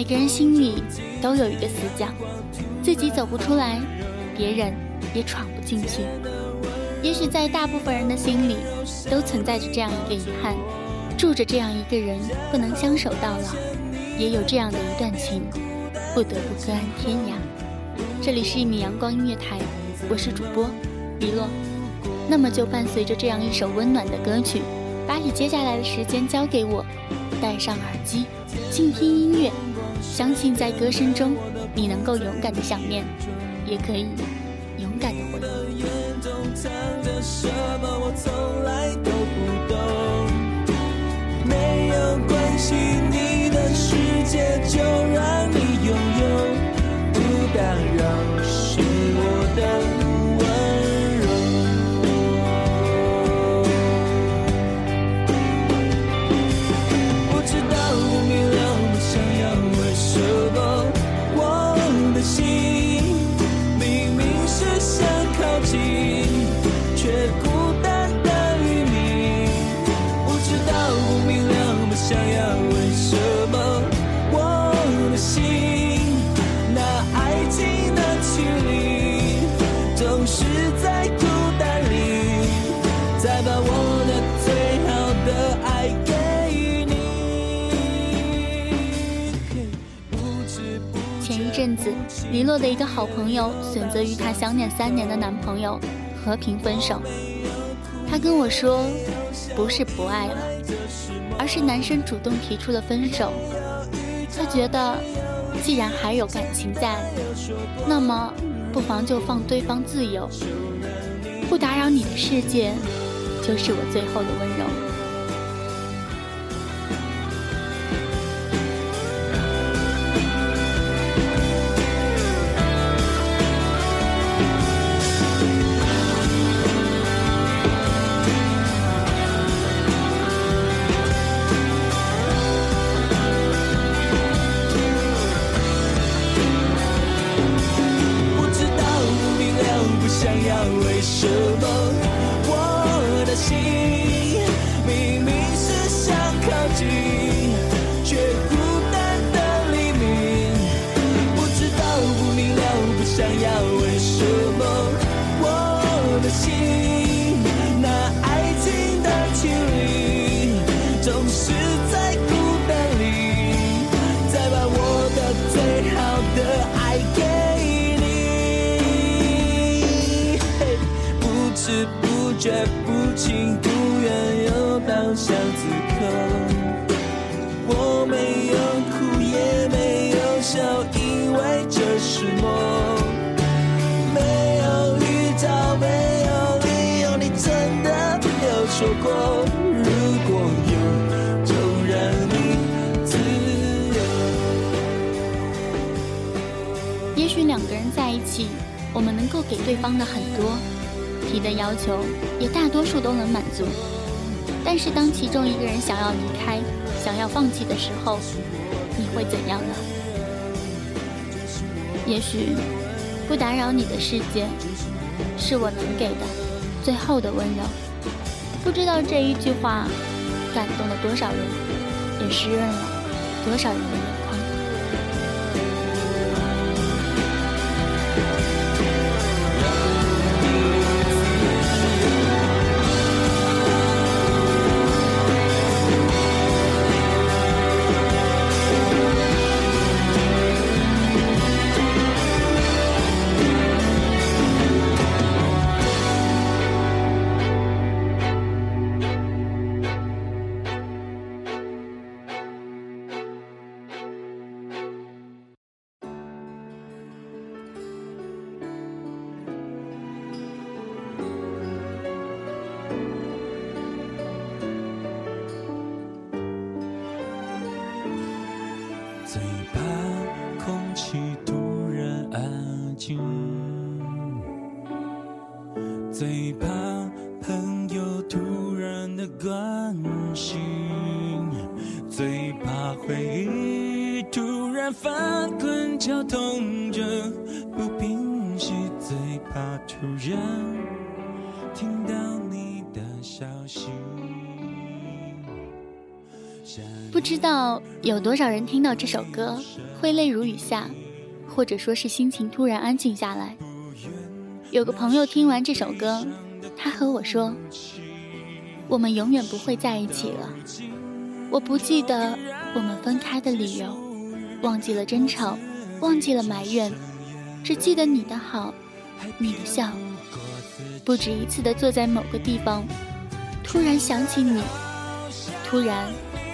每个人心里都有一个死角，自己走不出来，别人也闯不进去。也许在大部分人的心里，都存在着这样一个遗憾，住着这样一个人不能相守到老，也有这样的一段情，不得不各安天涯。这里是一米阳光音乐台，我是主播李洛。那么就伴随着这样一首温暖的歌曲，把你接下来的时间交给我，戴上耳机，静听音乐。相信在歌声中，你能够勇敢的想念，也可以勇敢的回忆。阵子，李洛的一个好朋友选择与她相恋三年的男朋友和平分手。她跟我说，不是不爱了，而是男生主动提出了分手。她觉得，既然还有感情在，那么不妨就放对方自由，不打扰你的世界，就是我最后的温柔。说过，如果有，就让你自由也许两个人在一起，我们能够给对方的很多，提的要求也大多数都能满足。但是当其中一个人想要离开、想要放弃的时候，你会怎样呢？也许不打扰你的世界，是我能给的最后的温柔。不知道这一句话感动了多少人，也湿润了多少人怕空气突然安静最怕朋友突然的关心最怕回忆突然翻滚绞痛着不平息最怕突然听到你的消息。不知道有多少人听到这首歌会泪如雨下，或者说是心情突然安静下来。有个朋友听完这首歌，他和我说：“我们永远不会在一起了。”我不记得我们分开的理由，忘记了争吵，忘记了埋怨，只记得你的好，你的笑。不止一次的坐在某个地方，突然想起你，突然。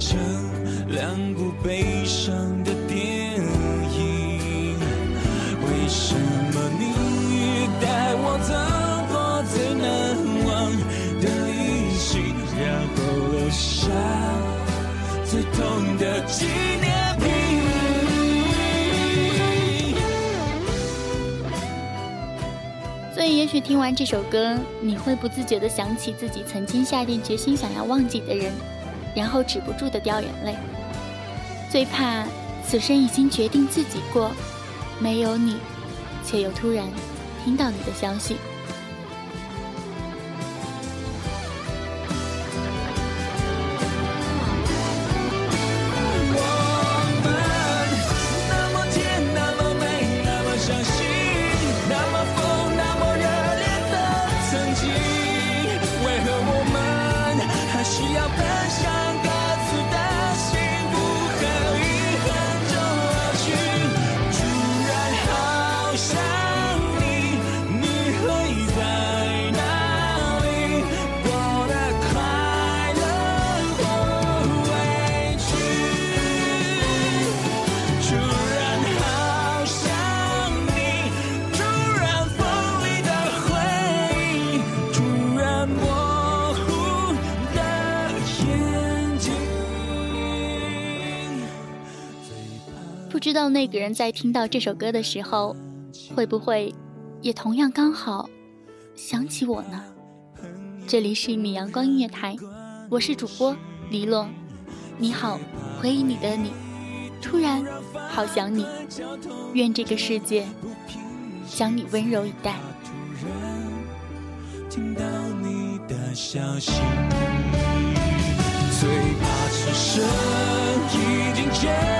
成两部悲伤的电影为什么你带我走过最难忘的旅行然后留下最痛的纪念品所以也许听完这首歌你会不自觉的想起自己曾经下定决心想要忘记的人。然后止不住的掉眼泪。最怕此生已经决定自己过，没有你，却又突然听到你的消息。不知道那个人在听到这首歌的时候，会不会也同样刚好想起我呢？这里是一米阳光音乐台，我是主播黎洛。你好，回忆你的你，突然好想你，愿这个世界将你温柔以待。听到你的消息，最怕此生已经决。